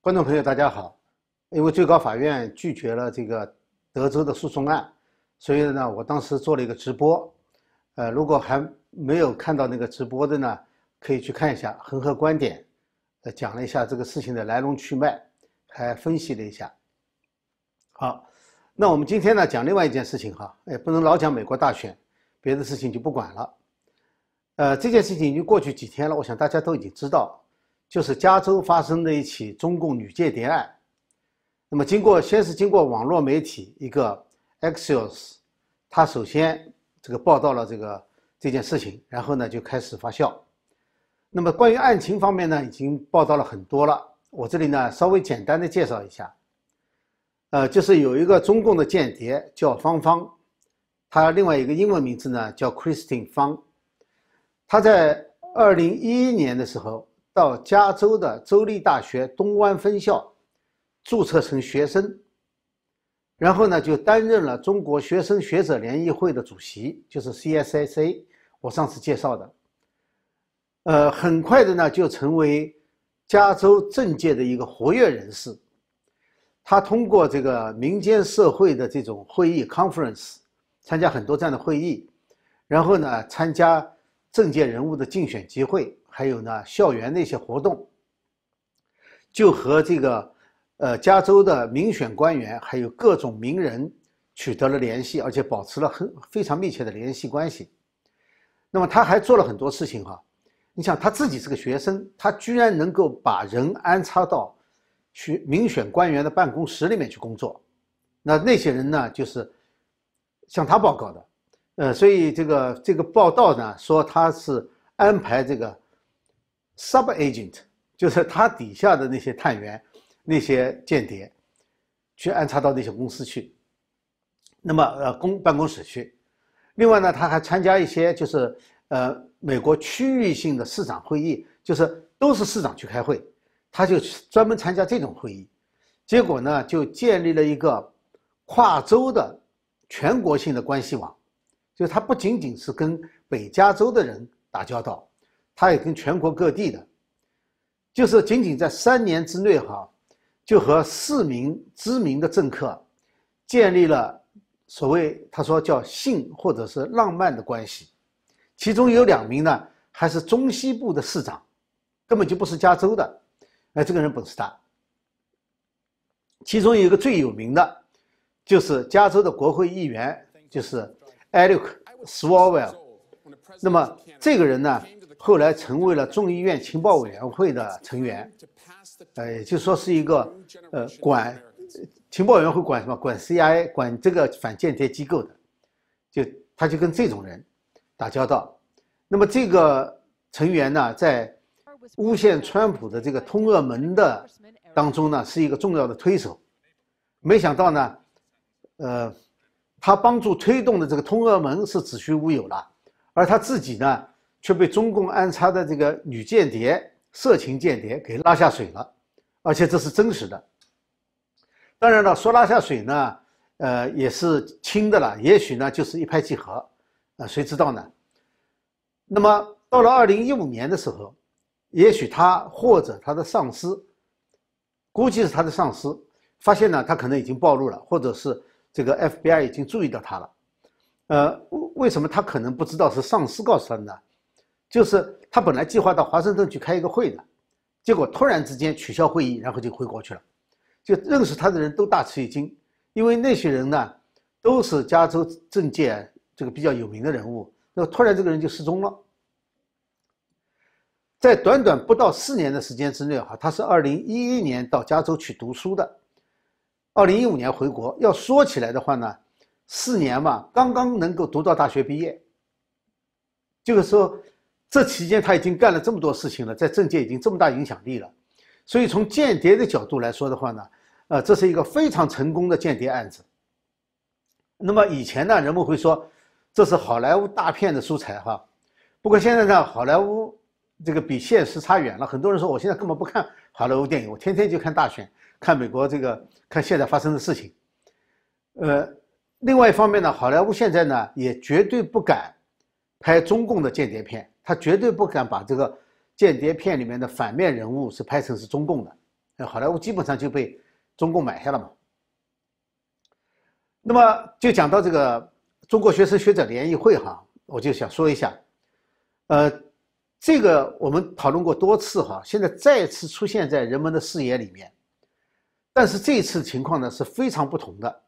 观众朋友，大家好。因为最高法院拒绝了这个德州的诉讼案，所以呢，我当时做了一个直播。呃，如果还没有看到那个直播的呢，可以去看一下，恒河观点，呃，讲了一下这个事情的来龙去脉，还分析了一下。好，那我们今天呢讲另外一件事情哈，哎，不能老讲美国大选，别的事情就不管了。呃，这件事情已经过去几天了，我想大家都已经知道。就是加州发生的一起中共女间谍案，那么经过先是经过网络媒体一个 Axios，他首先这个报道了这个这件事情，然后呢就开始发酵。那么关于案情方面呢，已经报道了很多了，我这里呢稍微简单的介绍一下。呃，就是有一个中共的间谍叫方方，他另外一个英文名字呢叫 Christine 方，他在二零一一年的时候。到加州的州立大学东湾分校注册成学生，然后呢就担任了中国学生学者联谊会的主席，就是 CSSA，我上次介绍的。呃，很快的呢就成为加州政界的一个活跃人士。他通过这个民间社会的这种会议 conference，参加很多这样的会议，然后呢参加政界人物的竞选集会。还有呢，校园的一些活动，就和这个，呃，加州的民选官员还有各种名人取得了联系，而且保持了很非常密切的联系关系。那么他还做了很多事情哈，你想他自己是个学生，他居然能够把人安插到学民选官员的办公室里面去工作，那那些人呢，就是向他报告的，呃，所以这个这个报道呢，说他是安排这个。Sub agent 就是他底下的那些探员、那些间谍，去安插到那些公司去。那么呃公办公室去。另外呢，他还参加一些就是呃美国区域性的市长会议，就是都是市长去开会，他就专门参加这种会议。结果呢，就建立了一个跨州的全国性的关系网，就是他不仅仅是跟北加州的人打交道。他也跟全国各地的，就是仅仅在三年之内哈，就和四名知名的政客建立了所谓他说叫性或者是浪漫的关系，其中有两名呢还是中西部的市长，根本就不是加州的，哎，这个人本事大。其中有一个最有名的，就是加州的国会议员，就是 Eric Swalwell。那么这个人呢？后来成为了众议院情报委员会的成员，呃，也就说是一个呃管情报委员会管什么？管 CIA，管这个反间谍机构的，就他就跟这种人打交道。那么这个成员呢，在诬陷川普的这个通俄门的当中呢，是一个重要的推手。没想到呢，呃，他帮助推动的这个通俄门是子虚乌有了，而他自己呢？却被中共安插的这个女间谍、色情间谍给拉下水了，而且这是真实的。当然了，说拉下水呢，呃，也是轻的了，也许呢就是一拍即合，啊，谁知道呢？那么到了二零一五年的时候，也许他或者他的上司，估计是他的上司，发现呢他可能已经暴露了，或者是这个 FBI 已经注意到他了，呃，为什么他可能不知道是上司告诉他的呢？就是他本来计划到华盛顿去开一个会的，结果突然之间取消会议，然后就回国去了。就认识他的人都大吃一惊，因为那些人呢，都是加州政界这个比较有名的人物。那突然这个人就失踪了，在短短不到四年的时间之内，哈，他是二零一一年到加州去读书的，二零一五年回国。要说起来的话呢，四年嘛，刚刚能够读到大学毕业，就是说。这期间他已经干了这么多事情了，在政界已经这么大影响力了，所以从间谍的角度来说的话呢，呃，这是一个非常成功的间谍案子。那么以前呢，人们会说这是好莱坞大片的素材哈，不过现在呢，好莱坞这个比现实差远了。很多人说我现在根本不看好莱坞电影，我天天就看大选，看美国这个看现在发生的事情。呃，另外一方面呢，好莱坞现在呢也绝对不敢拍中共的间谍片。他绝对不敢把这个间谍片里面的反面人物是拍成是中共的，好莱坞基本上就被中共买下了嘛。那么就讲到这个中国学生学者联谊会哈，我就想说一下，呃，这个我们讨论过多次哈，现在再次出现在人们的视野里面，但是这次情况呢是非常不同的，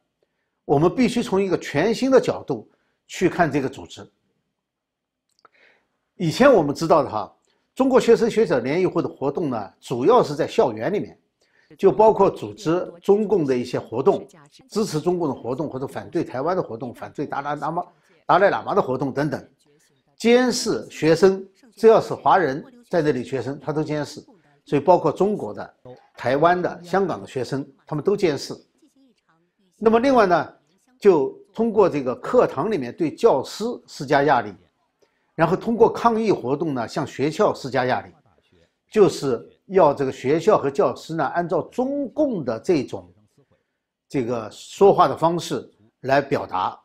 我们必须从一个全新的角度去看这个组织。以前我们知道的哈，中国学生学者联谊会的活动呢，主要是在校园里面。就包括组织中共的一些活动，支持中共的活动，或者反对台湾的活动，反对达赖喇嘛、达赖喇嘛的活动等等，监视学生，只要是华人在这里学生，他都监视。所以包括中国的、台湾的、香港的学生，他们都监视。那么另外呢，就通过这个课堂里面对教师施加压力，然后通过抗议活动呢向学校施加压力，就是。要这个学校和教师呢，按照中共的这种这个说话的方式来表达，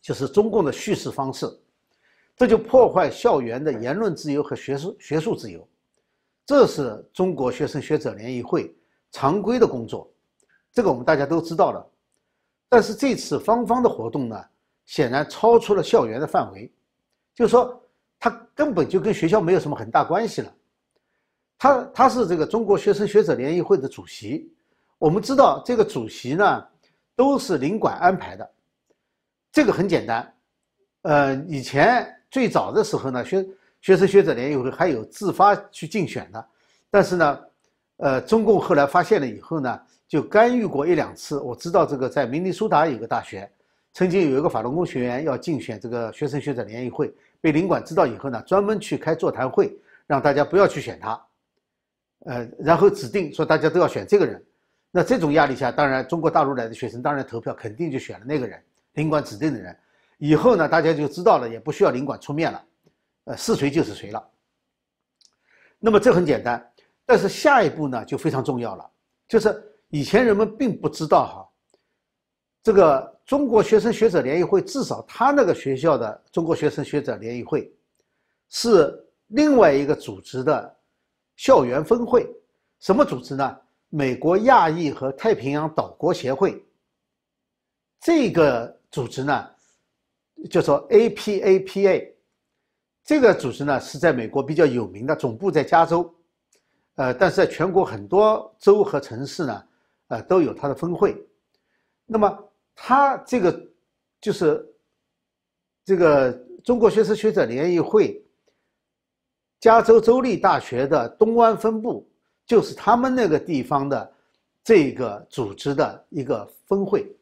就是中共的叙事方式，这就破坏校园的言论自由和学术学术自由，这是中国学生学者联谊会常规的工作，这个我们大家都知道了。但是这次芳芳的活动呢，显然超出了校园的范围，就是说，他根本就跟学校没有什么很大关系了。他他是这个中国学生学者联谊会的主席，我们知道这个主席呢都是领馆安排的，这个很简单，呃，以前最早的时候呢，学学生学者联谊会还有自发去竞选的，但是呢，呃，中共后来发现了以后呢，就干预过一两次。我知道这个在明尼苏达有个大学，曾经有一个法轮功学员要竞选这个学生学者联谊会，被领馆知道以后呢，专门去开座谈会，让大家不要去选他。呃，然后指定说大家都要选这个人，那这种压力下，当然中国大陆来的学生当然投票肯定就选了那个人，领馆指定的人。以后呢，大家就知道了，也不需要领馆出面了，呃，是谁就是谁了。那么这很简单，但是下一步呢就非常重要了，就是以前人们并不知道哈，这个中国学生学者联谊会，至少他那个学校的中国学生学者联谊会，是另外一个组织的。校园分会，什么组织呢？美国亚裔和太平洋岛国协会。这个组织呢，叫做 APAPA。这个组织呢是在美国比较有名的，总部在加州，呃，但是在全国很多州和城市呢，呃，都有它的分会。那么，他这个就是这个中国学生学者联谊会。加州州立大学的东湾分部就是他们那个地方的这个组织的一个分会，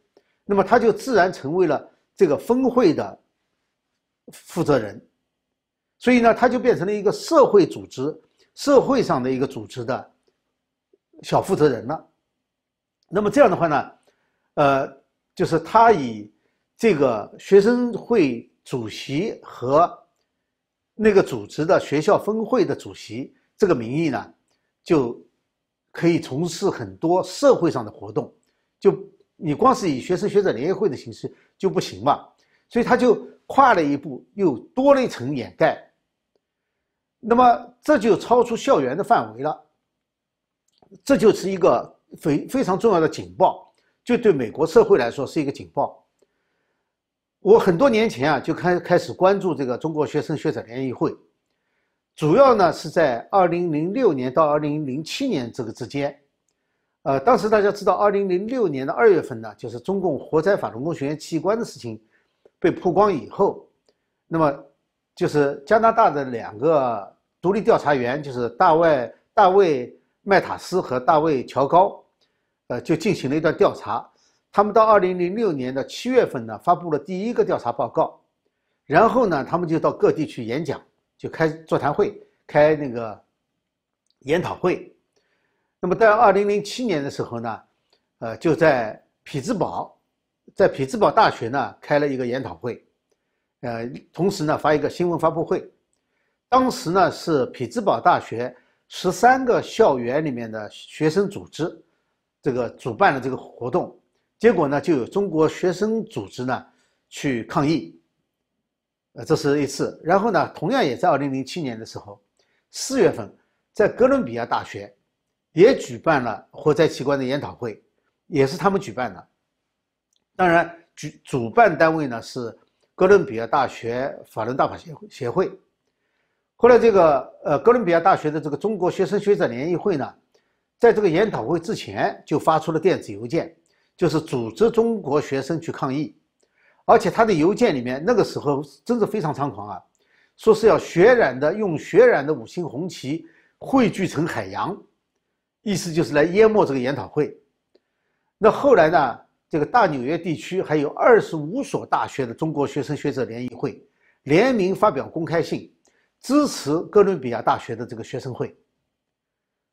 那么他就自然成为了这个分会的负责人，所以呢，他就变成了一个社会组织、社会上的一个组织的小负责人了。那么这样的话呢，呃，就是他以这个学生会主席和。那个组织的学校分会的主席这个名义呢，就可以从事很多社会上的活动，就你光是以学生学者联谊会的形式就不行嘛，所以他就跨了一步，又多了一层掩盖。那么这就超出校园的范围了，这就是一个非非常重要的警报，就对美国社会来说是一个警报。我很多年前啊就开开始关注这个中国学生学者联谊会，主要呢是在二零零六年到二零零七年这个之间，呃，当时大家知道，二零零六年的二月份呢，就是中共活摘法轮功学员器官的事情被曝光以后，那么就是加拿大的两个独立调查员，就是大卫大卫麦塔斯和大卫乔高，呃，就进行了一段调查。他们到二零零六年的七月份呢，发布了第一个调查报告，然后呢，他们就到各地去演讲，就开座谈会，开那个研讨会。那么在二零零七年的时候呢，呃，就在匹兹堡，在匹兹堡大学呢开了一个研讨会，呃，同时呢发一个新闻发布会。当时呢是匹兹堡大学十三个校园里面的学生组织，这个主办了这个活动。结果呢，就有中国学生组织呢去抗议，呃，这是一次。然后呢，同样也在二零零七年的时候，四月份，在哥伦比亚大学也举办了火灾器官的研讨会，也是他们举办的。当然，主主办单位呢是哥伦比亚大学法轮大法协会协会。后来，这个呃哥伦比亚大学的这个中国学生学者联谊会呢，在这个研讨会之前就发出了电子邮件，就是组织中国学生去抗议，而且他的邮件里面那个时候真是非常猖狂啊，说是要血染的用血染的五星红旗汇聚成海洋。意思就是来淹没这个研讨会。那后来呢？这个大纽约地区还有二十五所大学的中国学生学者联谊会联名发表公开信，支持哥伦比亚大学的这个学生会。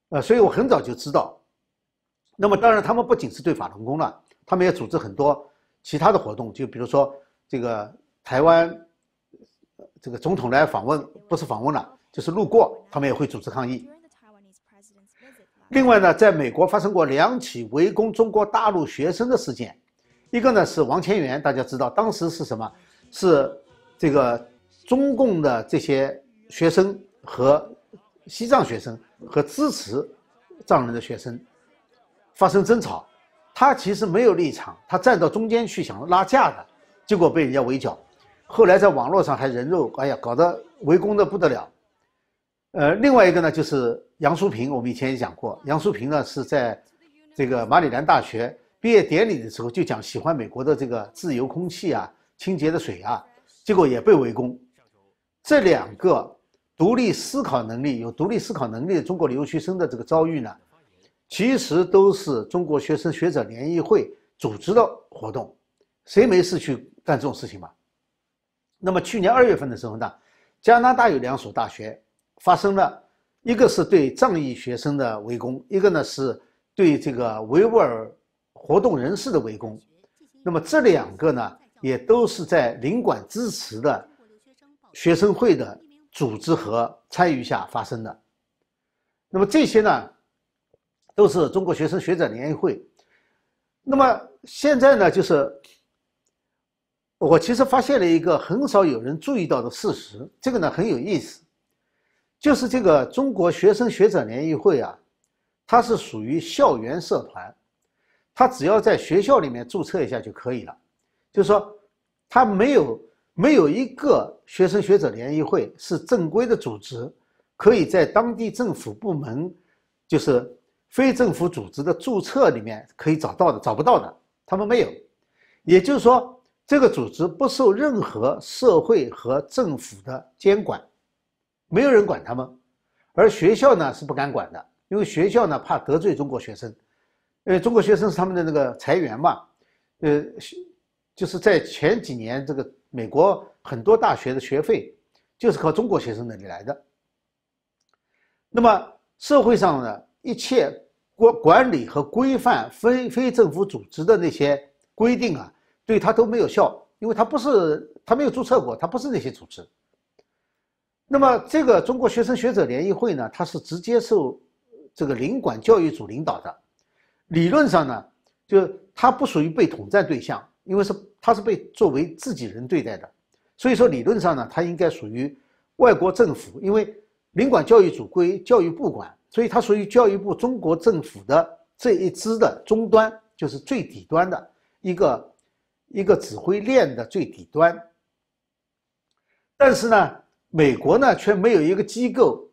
呃，所以我很早就知道。那么当然，他们不仅是对法轮功了，他们也组织很多其他的活动，就比如说这个台湾这个总统来访问，不是访问了，就是路过，他们也会组织抗议。另外呢，在美国发生过两起围攻中国大陆学生的事件，一个呢是王千源，大家知道，当时是什么？是这个中共的这些学生和西藏学生和支持藏人的学生发生争吵，他其实没有立场，他站到中间去想拉架的，结果被人家围剿，后来在网络上还人肉，哎呀，搞得围攻的不得了。呃，另外一个呢，就是杨淑萍，我们以前也讲过，杨淑萍呢是在这个马里兰大学毕业典礼的时候就讲喜欢美国的这个自由空气啊、清洁的水啊，结果也被围攻。这两个独立思考能力、有独立思考能力的中国留学生的这个遭遇呢，其实都是中国学生学者联谊会组织的活动，谁没事去干这种事情嘛？那么去年二月份的时候呢，加拿大有两所大学。发生了一个是对藏裔学生的围攻，一个呢是对这个维吾尔活动人士的围攻。那么这两个呢，也都是在领馆支持的学生会的组织和参与下发生的。那么这些呢，都是中国学生学者联谊会。那么现在呢，就是我其实发现了一个很少有人注意到的事实，这个呢很有意思。就是这个中国学生学者联谊会啊，它是属于校园社团，它只要在学校里面注册一下就可以了。就是说，它没有没有一个学生学者联谊会是正规的组织，可以在当地政府部门，就是非政府组织的注册里面可以找到的，找不到的，他们没有。也就是说，这个组织不受任何社会和政府的监管。没有人管他们，而学校呢是不敢管的，因为学校呢怕得罪中国学生，因为中国学生是他们的那个财源嘛，呃，就是在前几年这个美国很多大学的学费就是靠中国学生那里来的。那么社会上的一切管管理和规范非非政府组织的那些规定啊，对他都没有效，因为他不是他没有注册过，他不是那些组织。那么，这个中国学生学者联谊会呢，它是直接受这个领馆教育组领导的。理论上呢，就它不属于被统战对象，因为是它是被作为自己人对待的。所以说，理论上呢，它应该属于外国政府，因为领馆教育组归教育部管，所以它属于教育部中国政府的这一支的终端，就是最底端的一个一个指挥链的最底端。但是呢。美国呢，却没有一个机构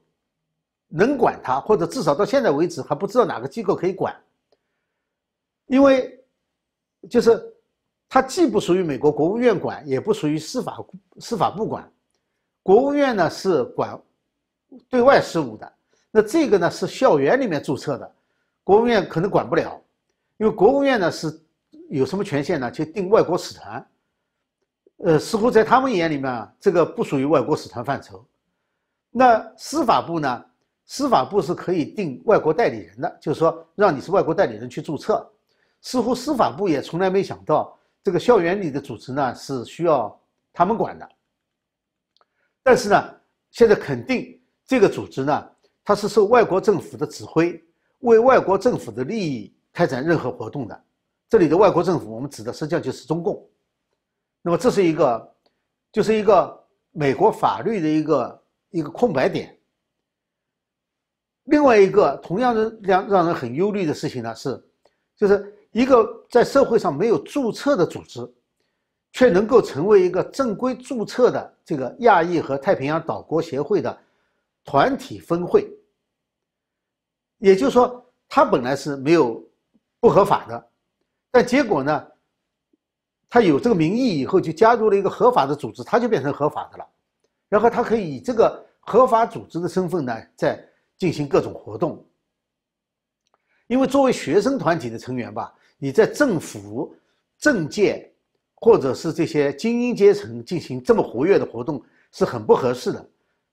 能管它，或者至少到现在为止还不知道哪个机构可以管。因为就是它既不属于美国国务院管，也不属于司法司法部管。国务院呢是管对外事务的，那这个呢是校园里面注册的，国务院可能管不了，因为国务院呢是有什么权限呢？就定外国使团。呃，似乎在他们眼里面啊，这个不属于外国使团范畴。那司法部呢？司法部是可以定外国代理人的，就是说让你是外国代理人去注册。似乎司法部也从来没想到这个校园里的组织呢是需要他们管的。但是呢，现在肯定这个组织呢，它是受外国政府的指挥，为外国政府的利益开展任何活动的。这里的外国政府，我们指的实际上就是中共。那么这是一个，就是一个美国法律的一个一个空白点。另外一个同样的让让人很忧虑的事情呢是，就是一个在社会上没有注册的组织，却能够成为一个正规注册的这个亚裔和太平洋岛国协会的团体分会。也就是说，它本来是没有不合法的，但结果呢，它有这个名义以后就加入了一个合法的组织，它就变成合法的了。然后它可以以这个合法组织的身份呢，在进行各种活动。因为作为学生团体的成员吧，你在政府、政界或者是这些精英阶层进行这么活跃的活动是很不合适的。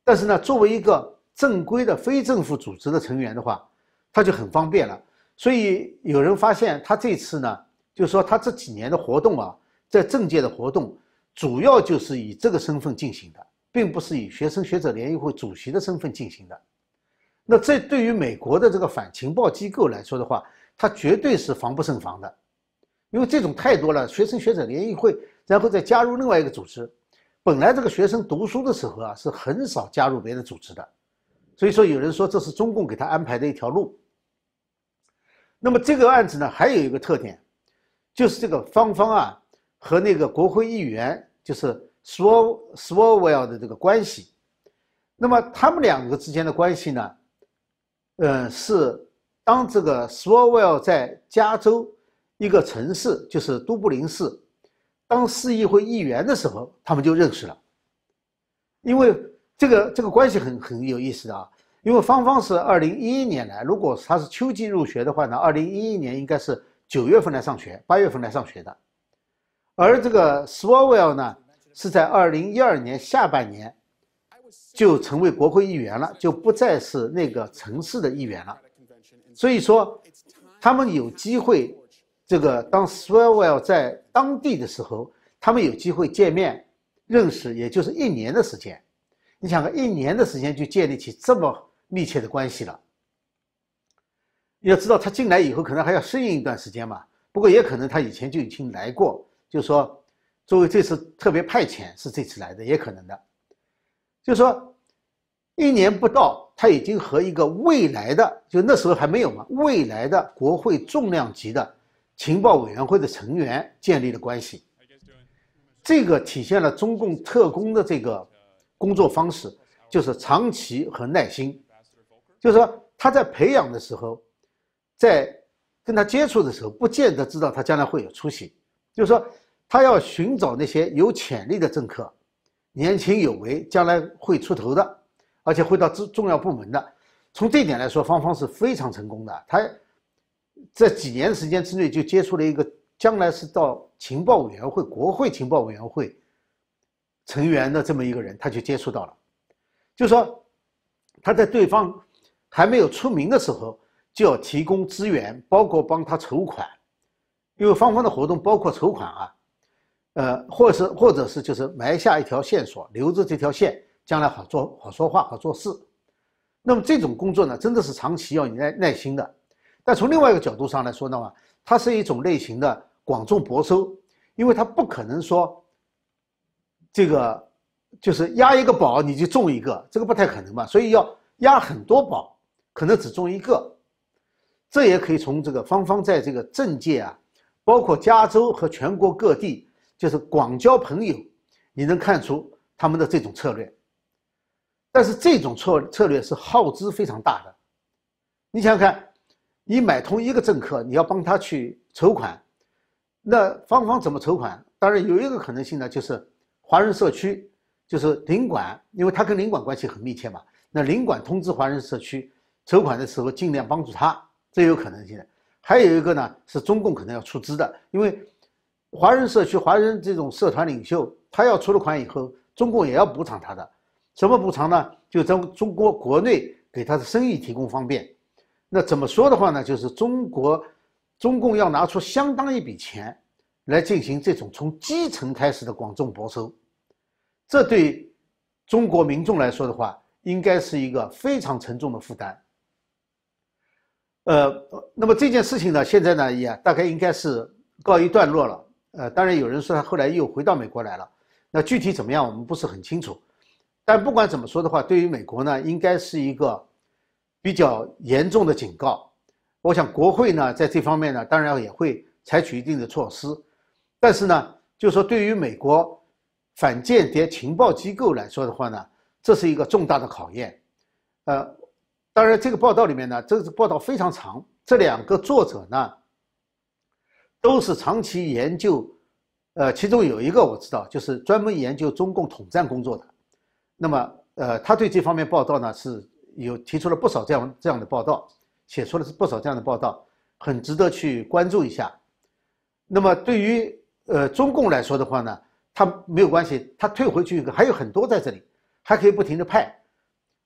但是呢，作为一个正规的非政府组织的成员的话，他就很方便了，所以有人发现他这次呢，就是说他这几年的活动啊，在政界的活动，主要就是以这个身份进行的，并不是以学生学者联谊会主席的身份进行的。那这对于美国的这个反情报机构来说的话，他绝对是防不胜防的，因为这种太多了。学生学者联谊会，然后再加入另外一个组织，本来这个学生读书的时候啊，是很少加入别的组织的。所以说，有人说这是中共给他安排的一条路。那么这个案子呢，还有一个特点，就是这个芳芳啊和那个国会议员就是 Sw Swalwell 的这个关系。那么他们两个之间的关系呢，嗯，是当这个 Swalwell 在加州一个城市，就是都柏林市，当市议会议员的时候，他们就认识了，因为。这个这个关系很很有意思啊，因为芳芳是二零一一年来，如果他是秋季入学的话呢，二零一一年应该是九月份来上学，八月份来上学的，而这个 Swalwell 呢是在二零一二年下半年就成为国会议员了，就不再是那个城市的议员了，所以说他们有机会，这个当 Swalwell 在当地的时候，他们有机会见面认识，也就是一年的时间。你想个一年的时间就建立起这么密切的关系了，要知道他进来以后可能还要适应一段时间嘛。不过也可能他以前就已经来过，就是说作为这次特别派遣是这次来的，也可能的。就是说一年不到，他已经和一个未来的就那时候还没有嘛，未来的国会重量级的情报委员会的成员建立了关系。这个体现了中共特工的这个。工作方式就是长期和耐心，就是说他在培养的时候，在跟他接触的时候，不见得知道他将来会有出息。就是说，他要寻找那些有潜力的政客，年轻有为，将来会出头的，而且会到重重要部门的。从这一点来说，芳芳是非常成功的。他在几年时间之内就接触了一个将来是到情报委员会、国会情报委员会。成员的这么一个人，他就接触到了，就说他在对方还没有出名的时候，就要提供资源，包括帮他筹款，因为芳芳的活动包括筹款啊，呃，或者是或者是就是埋下一条线索，留着这条线，将来好做好说话好做事。那么这种工作呢，真的是长期要你耐耐心的。但从另外一个角度上来说的话，它是一种类型的广种博收，因为它不可能说。这个就是压一个宝你就中一个，这个不太可能嘛，所以要压很多宝，可能只中一个。这也可以从这个芳芳在这个政界啊，包括加州和全国各地，就是广交朋友，你能看出他们的这种策略。但是这种策策略是耗资非常大的。你想想看，你买通一个政客，你要帮他去筹款，那芳芳怎么筹款？当然有一个可能性呢，就是。华人社区就是领馆，因为他跟领馆关系很密切嘛。那领馆通知华人社区筹款的时候，尽量帮助他，这有可能性的。还有一个呢，是中共可能要出资的，因为华人社区、华人这种社团领袖，他要出了款以后，中共也要补偿他的。什么补偿呢？就中中国国内给他的生意提供方便。那怎么说的话呢？就是中国中共要拿出相当一笔钱来进行这种从基层开始的广种博收。这对中国民众来说的话，应该是一个非常沉重的负担。呃，那么这件事情呢，现在呢也大概应该是告一段落了。呃，当然有人说他后来又回到美国来了，那具体怎么样我们不是很清楚。但不管怎么说的话，对于美国呢，应该是一个比较严重的警告。我想国会呢在这方面呢，当然也会采取一定的措施，但是呢，就说对于美国反间谍情报机构来说的话呢，这是一个重大的考验。呃，当然这个报道里面呢，这个报道非常长，这两个作者呢都是长期研究，呃，其中有一个我知道，就是专门研究中共统战工作的。那么，呃，他对这方面报道呢是有提出了不少这样这样的报道，写出了不少这样的报道，很值得去关注一下。那么对于呃中共来说的话呢，他没有关系，他退回去一个还有很多在这里，还可以不停的派。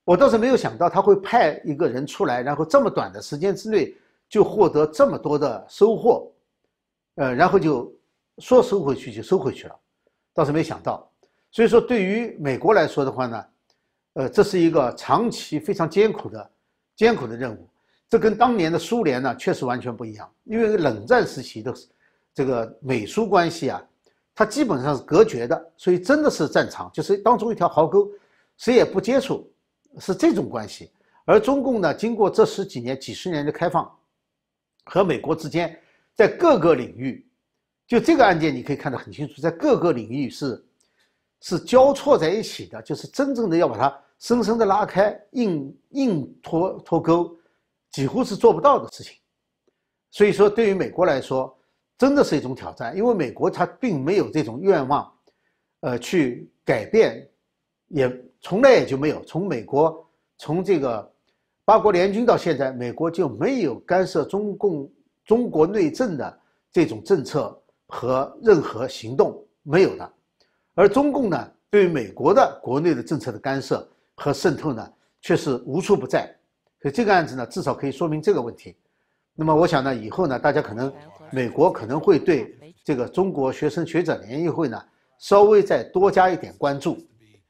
我倒是没有想到他会派一个人出来，然后这么短的时间之内就获得这么多的收获，呃，然后就说收回去就收回去了，倒是没想到。所以说，对于美国来说的话呢，呃，这是一个长期非常艰苦的、艰苦的任务。这跟当年的苏联呢，确实完全不一样。因为冷战时期的这个美苏关系啊，它基本上是隔绝的，所以真的是战场，就是当中一条壕沟，谁也不接触，是这种关系。而中共呢，经过这十几年、几十年的开放，和美国之间在各个领域，就这个案件你可以看得很清楚，在各个领域是。是交错在一起的，就是真正的要把它深深的拉开，硬硬脱脱钩，几乎是做不到的事情。所以说，对于美国来说，真的是一种挑战，因为美国它并没有这种愿望，呃，去改变，也从来也就没有。从美国从这个八国联军到现在，美国就没有干涉中共中国内政的这种政策和任何行动，没有的。而中共呢，对于美国的国内的政策的干涉和渗透呢，却是无处不在。所以这个案子呢，至少可以说明这个问题。那么我想呢，以后呢，大家可能美国可能会对这个中国学生学者联谊会呢，稍微再多加一点关注。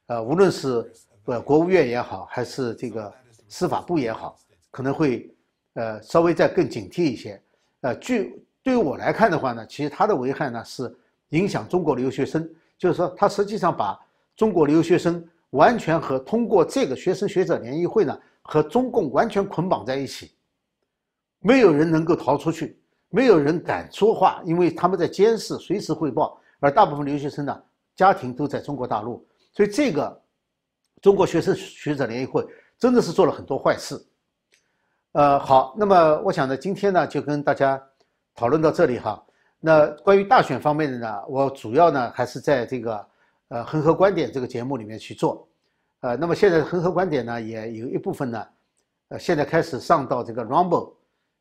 呃，无论是呃国务院也好，还是这个司法部也好，可能会呃稍微再更警惕一些。呃，据对于我来看的话呢，其实它的危害呢是影响中国留学生。就是说，他实际上把中国留学生完全和通过这个学生学者联谊会呢，和中共完全捆绑在一起，没有人能够逃出去，没有人敢说话，因为他们在监视，随时汇报。而大部分留学生呢，家庭都在中国大陆，所以这个中国学生学者联谊会真的是做了很多坏事。呃，好，那么我想呢，今天呢就跟大家讨论到这里哈。那关于大选方面的呢，我主要呢还是在这个呃恒河观点这个节目里面去做，呃，那么现在恒河观点呢也有一部分呢，呃，现在开始上到这个 Rumble，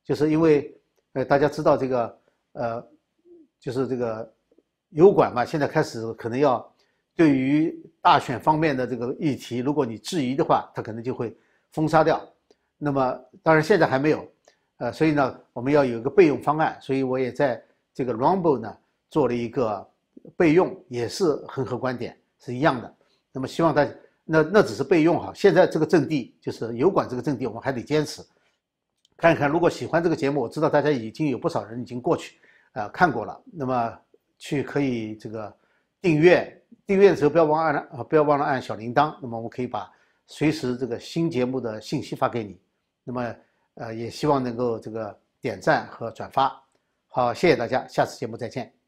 就是因为呃大家知道这个呃就是这个油管嘛，现在开始可能要对于大选方面的这个议题，如果你质疑的话，它可能就会封杀掉。那么当然现在还没有，呃，所以呢我们要有一个备用方案，所以我也在。这个 Rumble 呢做了一个备用，也是恒河观点是一样的。那么希望大家，那那只是备用哈。现在这个阵地就是油管这个阵地，我们还得坚持。看一看，如果喜欢这个节目，我知道大家已经有不少人已经过去啊看过了。那么去可以这个订阅，订阅的时候不要忘按啊不要忘了按小铃铛。那么我可以把随时这个新节目的信息发给你。那么呃也希望能够这个点赞和转发。好，谢谢大家，下次节目再见。